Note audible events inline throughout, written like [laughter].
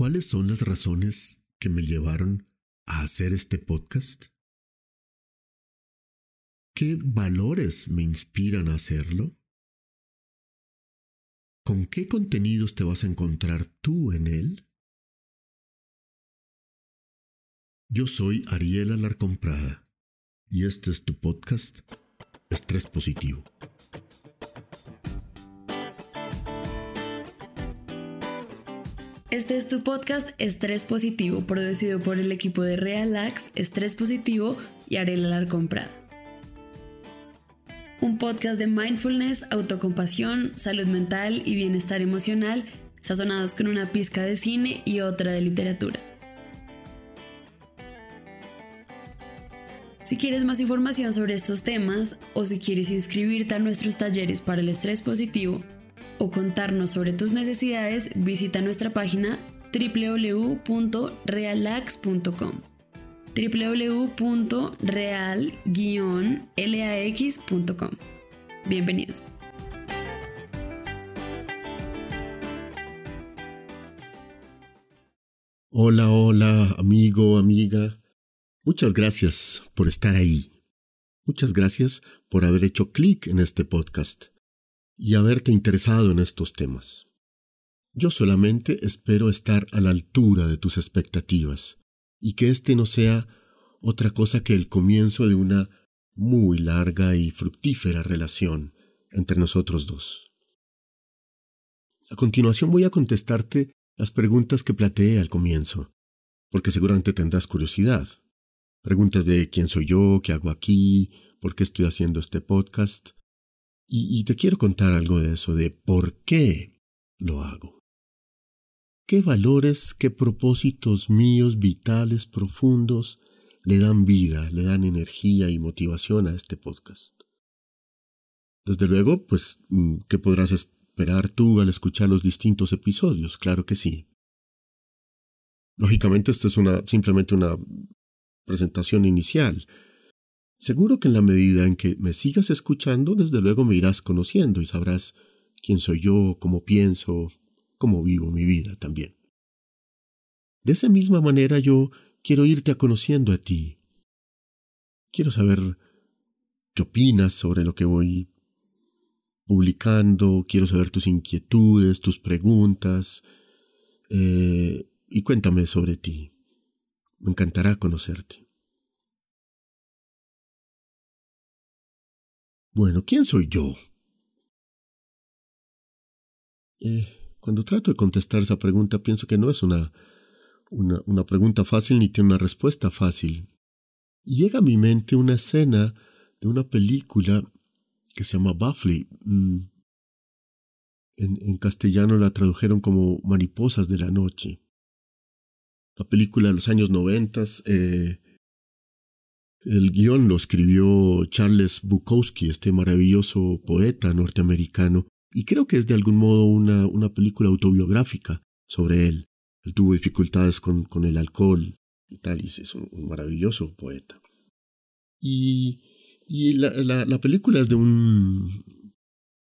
¿Cuáles son las razones que me llevaron a hacer este podcast? ¿Qué valores me inspiran a hacerlo? ¿Con qué contenidos te vas a encontrar tú en él? Yo soy Ariela Larcomprada y este es tu podcast Estrés Positivo. Este es tu podcast Estrés Positivo, producido por el equipo de Realax, Estrés Positivo y Arela Larcón Prada. Un podcast de mindfulness, autocompasión, salud mental y bienestar emocional, sazonados con una pizca de cine y otra de literatura. Si quieres más información sobre estos temas o si quieres inscribirte a nuestros talleres para el estrés positivo, o contarnos sobre tus necesidades, visita nuestra página www.realax.com www.real-lax.com Bienvenidos. Hola, hola, amigo, amiga. Muchas gracias por estar ahí. Muchas gracias por haber hecho clic en este podcast y haberte interesado en estos temas. Yo solamente espero estar a la altura de tus expectativas y que este no sea otra cosa que el comienzo de una muy larga y fructífera relación entre nosotros dos. A continuación voy a contestarte las preguntas que plateé al comienzo, porque seguramente tendrás curiosidad. Preguntas de quién soy yo, qué hago aquí, por qué estoy haciendo este podcast, y, te quiero contar algo de eso, de por qué lo hago. ¿Qué valores, qué propósitos míos vitales, profundos, le dan vida, le dan energía y motivación a este podcast? Desde luego, pues, mm, ¿qué podrás esperar tú al escuchar los distintos episodios? Claro que sí. Lógicamente, esto es una, simplemente una presentación inicial. Seguro que en la medida en que me sigas escuchando, desde luego me irás conociendo y sabrás quién soy yo, cómo pienso, cómo vivo mi vida también. De esa misma manera yo quiero irte a conociendo a ti. Quiero saber qué opinas sobre lo que voy publicando, quiero saber tus inquietudes, tus preguntas, eh, y cuéntame sobre ti. Me encantará conocerte. Bueno, ¿quién soy yo? Eh, cuando trato de contestar esa pregunta, pienso que no es una, una, pregunta fácil ni tiene una respuesta fácil. llega a mi mente una escena de una película que se llama Buffy. Mm, en, en, castellano la tradujeron como Mariposas de la Noche. La película de los años noventas, eh, el guion lo escribió Charles Bukowski, este maravilloso poeta norteamericano, y creo que es de algún modo una, una película autobiográfica sobre él. Él tuvo dificultades con, con el alcohol y tal, y es un, maravilloso poeta. Y, y la, la, película es de un,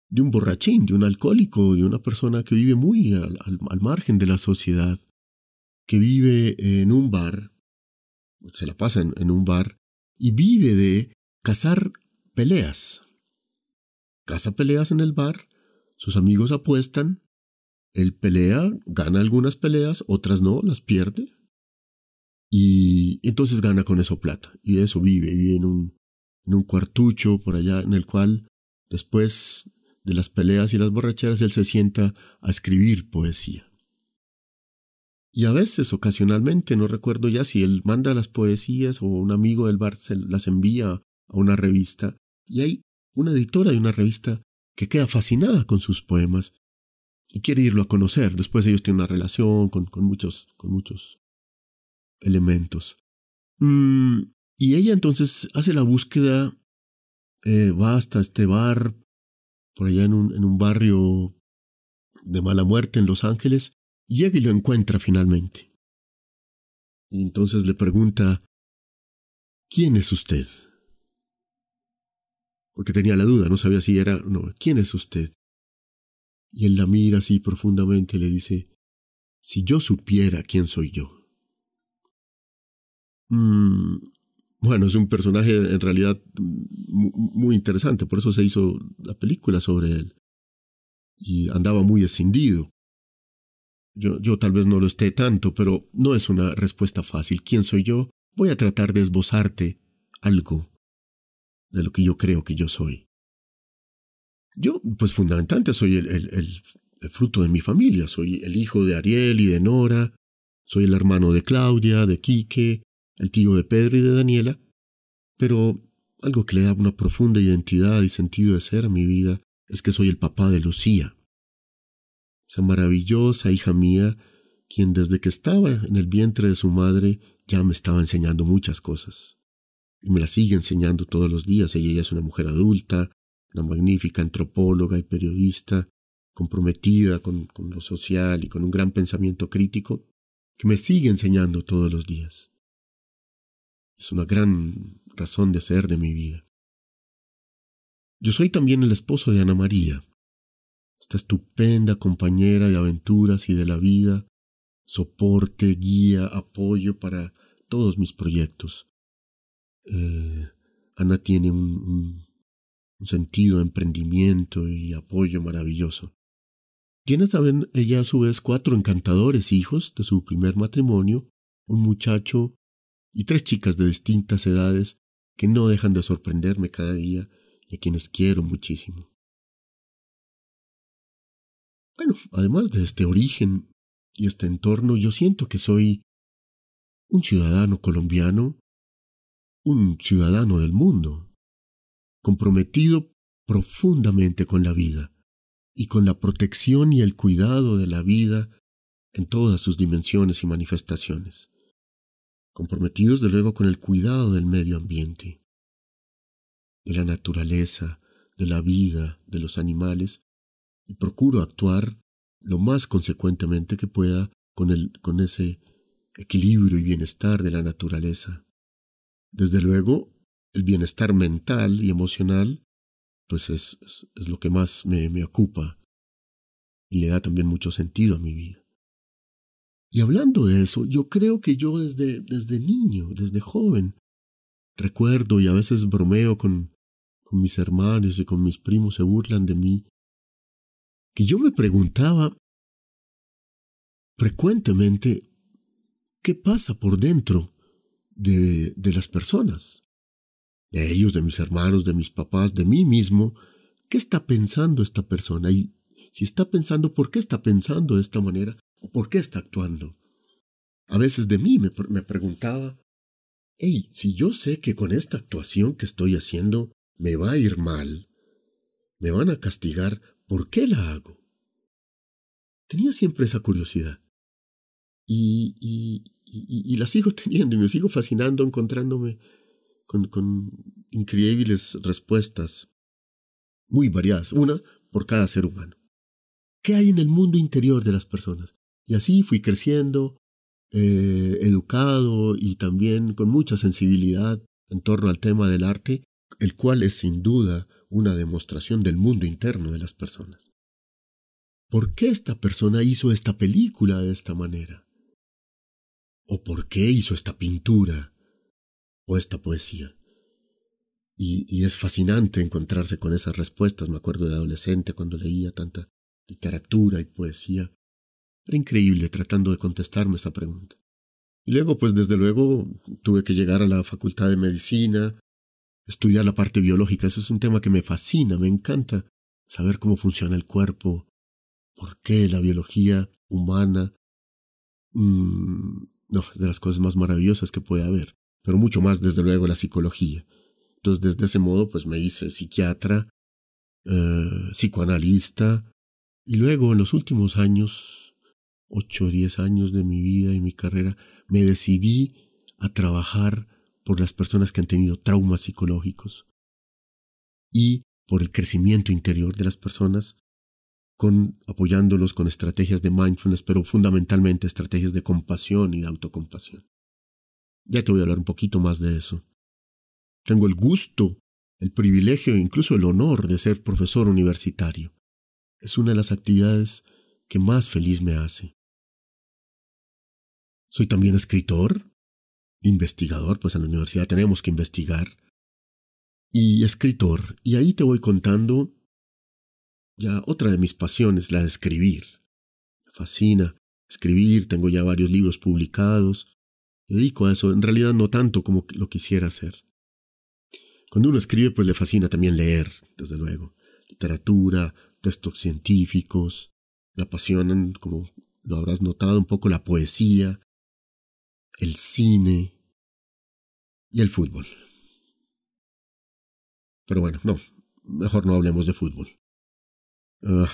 de un borrachín, de un alcohólico, de una persona que vive muy al, al margen de la sociedad, que vive en un bar, se la pasa en un bar, y vive de cazar peleas. Caza peleas en el bar, sus amigos apuestan, él pelea, gana algunas peleas, otras no, las pierde, y entonces gana con eso plata, y de eso vive, vive en un, en un cuartucho por allá en el cual después de las peleas y las borracheras él se sienta a escribir poesía. Y a veces, ocasionalmente, no recuerdo ya si él manda las poesías o un amigo del bar se las envía a una revista, y hay una editora de una revista que queda fascinada con sus poemas y quiere irlo a conocer. Después ellos tienen una relación con, con muchos, con muchos elementos. Mm, y ella entonces hace la búsqueda, eh, va hasta este bar, por allá en un, en un barrio de mala muerte en Los Ángeles, Llega y lo encuentra finalmente. Y entonces le pregunta, ¿quién es usted? Porque tenía la duda, no sabía si era, no, ¿quién es usted? Y él la mira así profundamente y le dice, Si yo supiera quién soy yo. Mm, bueno, es un personaje en realidad muy interesante, por eso se hizo la película sobre él. Y andaba muy escindido. Yo, yo tal vez no lo esté tanto, pero no es una respuesta fácil. ¿Quién soy yo? Voy a tratar de esbozarte algo de lo que yo creo que yo soy. Yo, pues fundamentalmente, soy el, el, fruto de mi familia. Soy el hijo de Ariel y de Nora. Soy el hermano de Claudia, de Quique, el tío de Pedro y de Daniela. Pero algo que le da una profunda identidad y sentido de ser a mi vida es que soy el papá de Lucía. Esa maravillosa hija mía, quien desde que estaba en el vientre de su madre ya me estaba enseñando muchas cosas. Y me las sigue enseñando todos los días. Ella es una mujer adulta, una magnífica antropóloga y periodista, comprometida con, con, lo social y con un gran pensamiento crítico, que me sigue enseñando todos los días. Es una gran razón de ser de mi vida. Yo soy también el esposo de Ana María, esta estupenda compañera de aventuras y de la vida, soporte, guía, apoyo para todos mis proyectos. Eh, Ana tiene un un sentido de emprendimiento y apoyo maravilloso. Tiene también ella a su vez cuatro encantadores hijos de su primer matrimonio, un muchacho y tres chicas de distintas edades que no dejan de sorprenderme cada día y a quienes quiero muchísimo. Bueno, además de este origen y este entorno, yo siento que soy un ciudadano colombiano, un ciudadano del mundo, comprometido profundamente con la vida y con la protección y el cuidado de la vida en todas sus dimensiones y manifestaciones, comprometidos de luego con el cuidado del medio ambiente, de la naturaleza, de la vida, de los animales, y procuro actuar lo más consecuentemente que pueda con, el, con ese equilibrio y bienestar de la naturaleza. Desde luego, el bienestar mental y emocional, pues es, es, lo que más me, me ocupa y le da también mucho sentido a mi vida. Y hablando de eso, yo creo que yo desde, desde niño, desde joven, recuerdo y a veces bromeo con, con mis hermanos y con mis primos, se burlan de mí, que yo me preguntaba frecuentemente qué pasa por dentro de, de las personas de ellos, de mis hermanos, de mis papás, de mí mismo, ¿qué está pensando esta persona? Y si está pensando, ¿por qué está pensando de esta manera? ¿O por qué está actuando? A veces de mí me, me preguntaba, hey, si yo sé que con esta actuación que estoy haciendo me va a ir mal, me van a castigar, ¿por qué la hago? Tenía siempre esa curiosidad. Y, y, y, la sigo [laughs] teniendo y me sigo fascinando encontrándome con, increíbles respuestas, muy variadas, una por cada ser humano. ¿Qué hay en el mundo interior de las personas? Y así fui creciendo, eh, educado y también con mucha sensibilidad en torno al tema del arte, el cual es sin duda una demostración del mundo interno de las personas. ¿Por qué esta persona hizo esta película de esta manera? ¿O por qué hizo esta pintura o esta poesía. Y, es fascinante encontrarse con esas respuestas. Me acuerdo de adolescente cuando leía tanta literatura y poesía. Era increíble tratando de contestarme esa pregunta. Y luego, pues desde luego, tuve que llegar a la facultad de medicina, estudiar la parte biológica. Eso es un tema que me fascina, me encanta saber cómo funciona el cuerpo, por qué la biología humana. Mm, no, es de las cosas más maravillosas que puede haber pero mucho más desde luego la psicología. Entonces desde ese modo pues me hice psiquiatra, eh, psicoanalista y luego en los últimos años, ocho o diez años de mi vida y mi carrera, me decidí a trabajar por las personas que han tenido traumas psicológicos y por el crecimiento interior de las personas, con, apoyándolos con estrategias de mindfulness, pero fundamentalmente estrategias de compasión y de autocompasión. Ya te voy a hablar un poquito más de eso. Tengo el gusto, el privilegio e incluso el honor de ser profesor universitario. Es una de las actividades que más feliz me hace. Soy también escritor, investigador, pues en la universidad tenemos que investigar, y escritor, y ahí te voy contando ya otra de mis pasiones, la de escribir. Me fascina escribir, tengo ya varios libros publicados, me dedico a eso, en realidad no tanto como lo quisiera hacer. Cuando uno escribe, pues le fascina también leer, desde luego, literatura, textos científicos, me apasionan, como lo habrás notado, un poco la poesía, el cine y el fútbol. Pero bueno, no, mejor no hablemos de fútbol. Ah,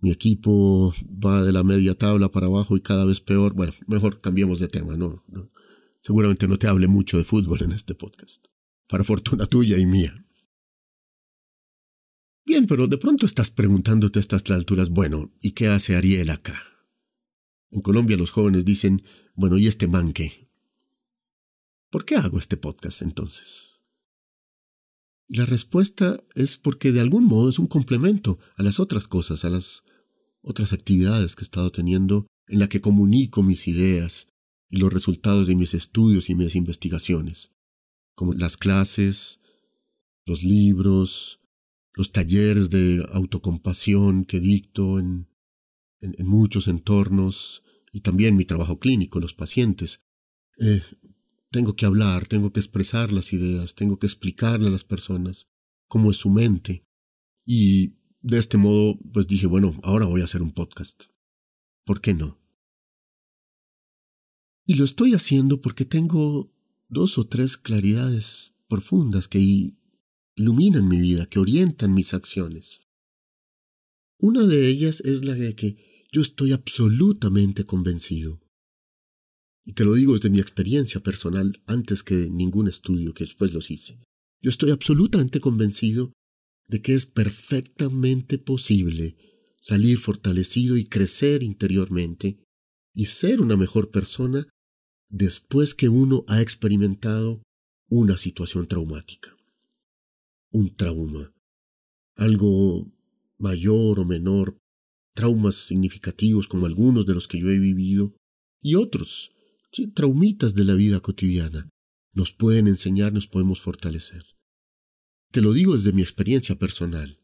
mi equipo va de la media tabla para abajo y cada vez peor. Bueno, mejor cambiemos de tema, ¿no? Seguramente no te hable mucho de fútbol en este podcast, para fortuna tuya y mía. Bien, pero de pronto estás preguntándote a estas alturas, bueno, ¿y qué hace Ariel acá? En Colombia los jóvenes dicen, bueno, ¿y este man qué? ¿Por qué hago este podcast entonces? Y la respuesta es porque de algún modo es un complemento a las otras cosas, a las otras actividades que he estado teniendo en la que comunico mis ideas y los resultados de mis estudios y mis investigaciones, como las clases, los libros, los talleres de autocompasión que dicto en, en, muchos entornos y también mi trabajo clínico, los pacientes. Eh, tengo que hablar, tengo que expresar las ideas, tengo que explicarle a las personas cómo es su mente. Y de este modo, pues dije, bueno, ahora voy a hacer un podcast. ¿Por qué no? Y lo estoy haciendo porque tengo dos o tres claridades profundas que iluminan mi vida, que orientan mis acciones. Una de ellas es la de que yo estoy absolutamente convencido. Y te lo digo desde mi experiencia personal antes que ningún estudio que después los hice. Yo estoy absolutamente convencido de que es perfectamente posible salir fortalecido y crecer interiormente y ser una mejor persona después que uno ha experimentado una situación traumática un trauma, algo mayor o menor, traumas significativos como algunos de los que yo he vivido, y otros, traumitas de la vida cotidiana, nos pueden enseñar, nos podemos fortalecer. Te lo digo desde mi experiencia personal.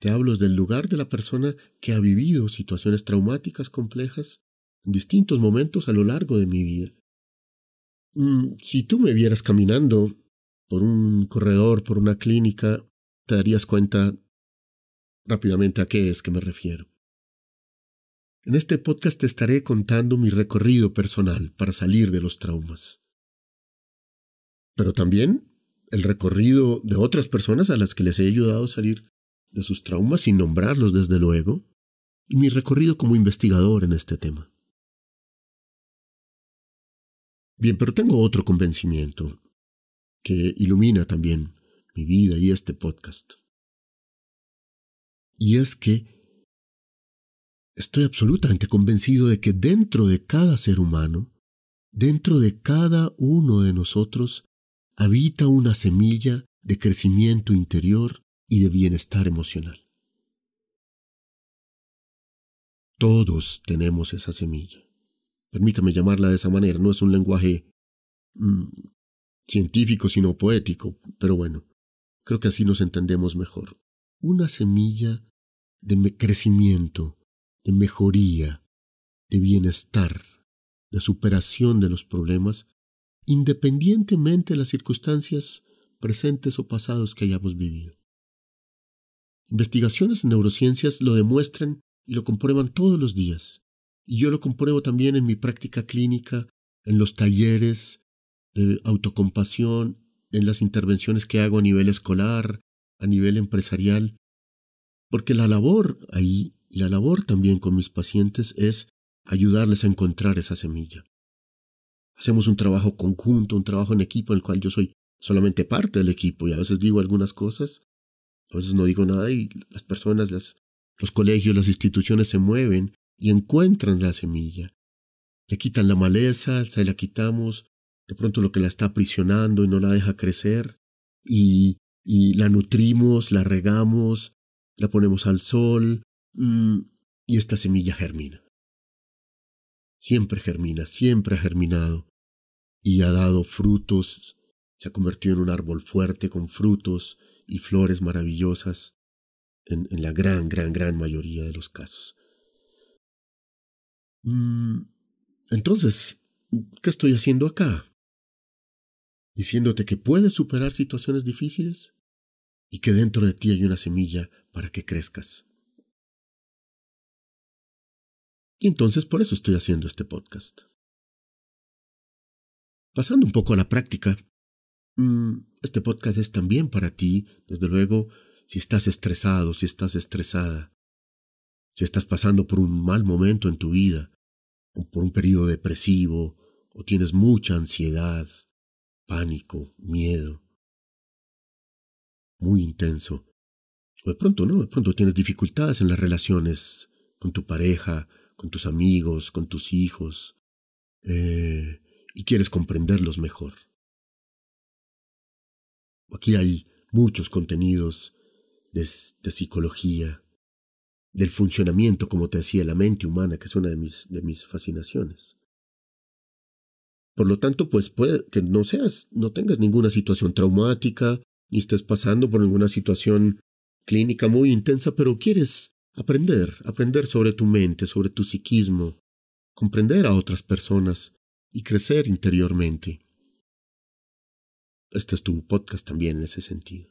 Te hablo desde el lugar de la persona que ha vivido situaciones traumáticas complejas en distintos momentos a lo largo de mi vida. Mm, si tú me vieras caminando por un corredor, por una clínica, te darías cuenta rápidamente a qué es que me refiero. En este podcast te estaré contando mi recorrido personal para salir de los traumas. Pero también el recorrido de otras personas a las que les he ayudado a salir de sus traumas sin nombrarlos desde luego, y mi recorrido como investigador en este tema. Bien, pero tengo otro convencimiento, que ilumina también mi vida y este podcast. Y es que estoy absolutamente convencido de que dentro de cada ser humano, dentro de cada uno de nosotros, habita una semilla de crecimiento interior y de bienestar emocional. Todos tenemos esa semilla. Permítame llamarla de esa manera, no es un lenguaje mm, científico sino poético, pero bueno, creo que así nos entendemos mejor. Una semilla de crecimiento, de mejoría, de bienestar, de superación de los problemas, independientemente de las circunstancias presentes o pasados que hayamos vivido. Investigaciones en neurociencias lo demuestran y lo comprueban todos los días, y yo lo compruebo también en mi práctica clínica, en los talleres, de autocompasión en las intervenciones que hago a nivel escolar, a nivel empresarial, porque la labor ahí, la labor también con mis pacientes es ayudarles a encontrar esa semilla. Hacemos un trabajo conjunto, un trabajo en equipo en el cual yo soy solamente parte del equipo y a veces digo algunas cosas, a veces no digo nada y las personas, las, los colegios, las instituciones se mueven y encuentran la semilla. Le quitan la maleza, se la quitamos, de pronto lo que la está aprisionando y no la deja crecer, y, y la nutrimos, la regamos, la ponemos al sol, mm, y esta semilla germina. siempre germina, siempre ha germinado y ha dado frutos, se ha convertido en un árbol fuerte con frutos y flores maravillosas en, la gran, gran, gran mayoría de los casos. Mm, entonces, ¿qué estoy haciendo acá? Diciéndote que puedes superar situaciones difíciles y que dentro de ti hay una semilla para que crezcas. Y entonces por eso estoy haciendo este podcast. Pasando un poco a la práctica, mm, este podcast es también para ti, desde luego, si estás estresado, si estás estresada, si estás pasando por un mal momento en tu vida, o por un periodo depresivo, o tienes mucha ansiedad, pánico, miedo, muy intenso, o de pronto no, de pronto tienes dificultades en las relaciones con tu pareja, con tus amigos, con tus hijos, eh, y quieres comprenderlos mejor. Aquí hay muchos contenidos de, psicología, del funcionamiento, como te decía, la mente humana, que es una de mis, de mis fascinaciones. Por lo tanto, pues puede que no seas, no tengas ninguna situación traumática, ni estés pasando por ninguna situación clínica muy intensa, pero quieres Aprender, aprender sobre tu mente, sobre tu psiquismo, comprender a otras personas y crecer interiormente. Este es tu podcast también en ese sentido.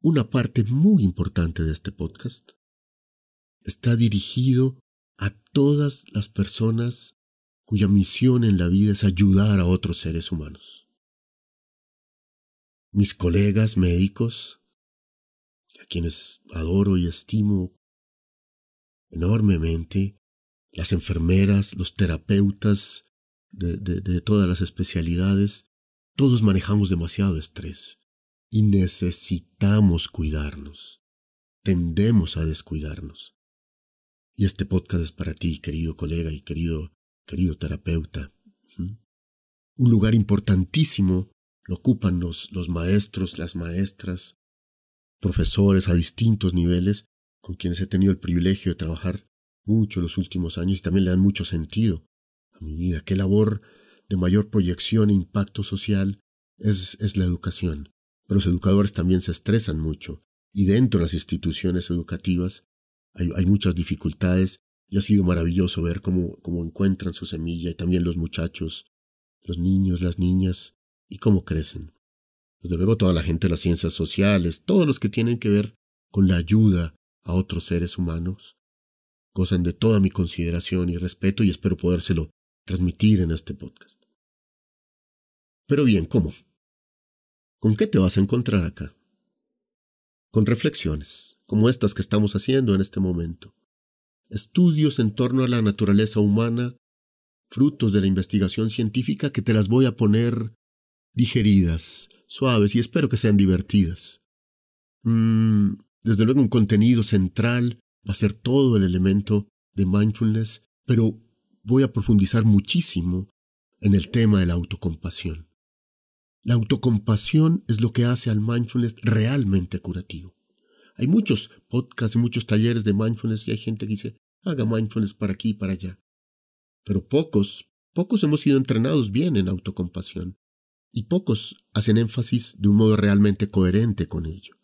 Una parte muy importante de este podcast está dirigido a todas las personas cuya misión en la vida es ayudar a otros seres humanos. Mis colegas médicos, a quienes adoro y estimo enormemente, las enfermeras, los terapeutas de, de, todas las especialidades, todos manejamos demasiado estrés y necesitamos cuidarnos, tendemos a descuidarnos. Y este podcast es para ti, querido colega y querido, querido terapeuta. Un lugar importantísimo lo ocupan los, los maestros, las maestras, profesores a distintos niveles con quienes he tenido el privilegio de trabajar mucho los últimos años y también le dan mucho sentido a mi vida. Qué labor de mayor proyección e impacto social es, es la educación. Pero los educadores también se estresan mucho y dentro de las instituciones educativas hay, hay muchas dificultades y ha sido maravilloso ver cómo, cómo encuentran su semilla y también los muchachos, los niños, las niñas y cómo crecen desde luego toda la gente de las ciencias sociales, todos los que tienen que ver con la ayuda a otros seres humanos, gozan de toda mi consideración y respeto y espero podérselo transmitir en este podcast. Pero bien, ¿cómo? ¿Con qué te vas a encontrar acá? Con reflexiones, como estas que estamos haciendo en este momento. Estudios en torno a la naturaleza humana, frutos de la investigación científica que te las voy a poner digeridas, suaves y espero que sean divertidas. Mm, desde luego un contenido central va a ser todo el elemento de mindfulness, pero voy a profundizar muchísimo en el tema de la autocompasión. La autocompasión es lo que hace al mindfulness realmente curativo. Hay muchos podcasts y muchos talleres de mindfulness y hay gente que dice, haga mindfulness para aquí y para allá. Pero pocos, pocos hemos sido entrenados bien en autocompasión y pocos hacen énfasis de un modo realmente coherente con ello.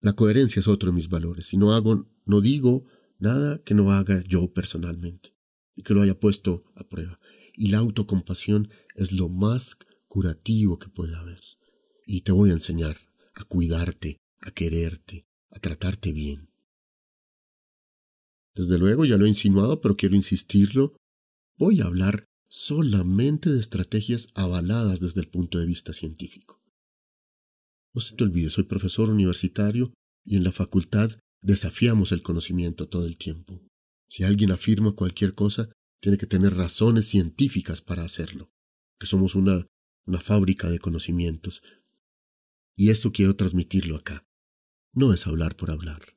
La coherencia es otro de mis valores y no hago, no digo nada que no haga yo personalmente y que lo haya puesto a prueba. Y la autocompasión es lo más curativo que puede haber. Y te voy a enseñar a cuidarte, a quererte, a tratarte bien. Desde luego ya lo he insinuado, pero quiero insistirlo. Voy a hablar solamente de estrategias avaladas desde el punto de vista científico. No se te olvide, soy profesor universitario y en la facultad desafiamos el conocimiento todo el tiempo. Si alguien afirma cualquier cosa, tiene que tener razones científicas para hacerlo, que somos una, una fábrica de conocimientos. Y esto quiero transmitirlo acá. No es hablar por hablar,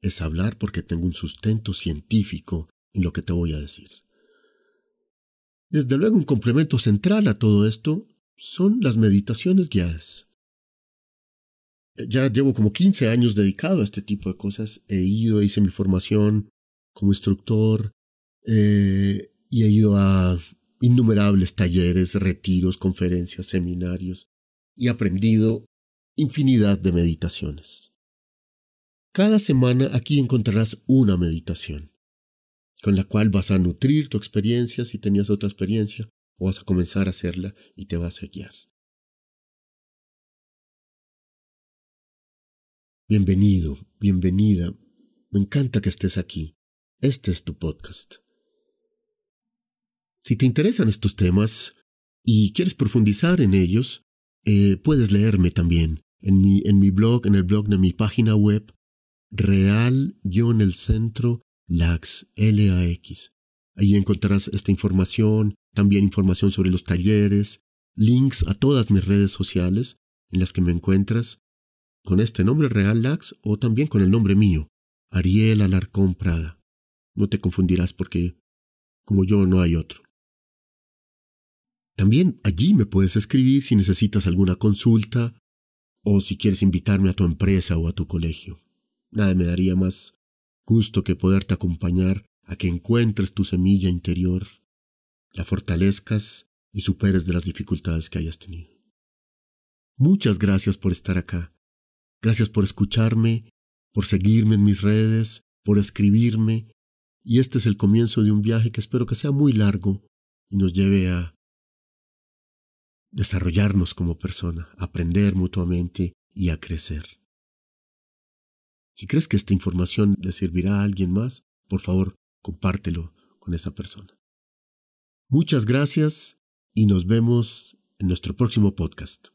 es hablar porque tengo un sustento científico en lo que te voy a decir. Desde luego un complemento central a todo esto son las meditaciones guiadas. ya llevo como 15 años dedicado a este tipo de cosas. He ido, hice mi formación como instructor eh, y he ido a innumerables talleres, retiros, conferencias, seminarios y aprendido infinidad de meditaciones. Cada semana aquí encontrarás una meditación, con la cual vas a nutrir tu experiencia si tenías otra experiencia, o vas a comenzar a hacerla y te vas a guiar. Bienvenido, bienvenida. Me encanta que estés aquí. Este es tu podcast. Si te interesan estos temas y quieres profundizar en ellos, eh, puedes leerme también en mi, en mi blog, en el blog de mi página web, real-el centro LAX, L-A-X. Ahí encontrarás esta información, también información sobre los talleres, links a todas mis redes sociales en las que me encuentras con este nombre real LAX o también con el nombre mío, Ariel Alarcón Prada. No te confundirás porque como yo no hay otro. También allí me puedes escribir si necesitas alguna consulta o si quieres invitarme a tu empresa o a tu colegio. Nada me daría más gusto que poderte acompañar a que encuentres tu semilla interior, la fortalezcas y superes de las dificultades que hayas tenido. Muchas gracias por estar acá. Gracias por escucharme, por seguirme en mis redes, por escribirme. Y este es el comienzo de un viaje que espero que sea muy largo y nos lleve a desarrollarnos como persona, aprender mutuamente y a crecer. Si crees que esta información le servirá a alguien más, por favor, compártelo con esa persona. Muchas gracias y nos vemos en nuestro próximo podcast.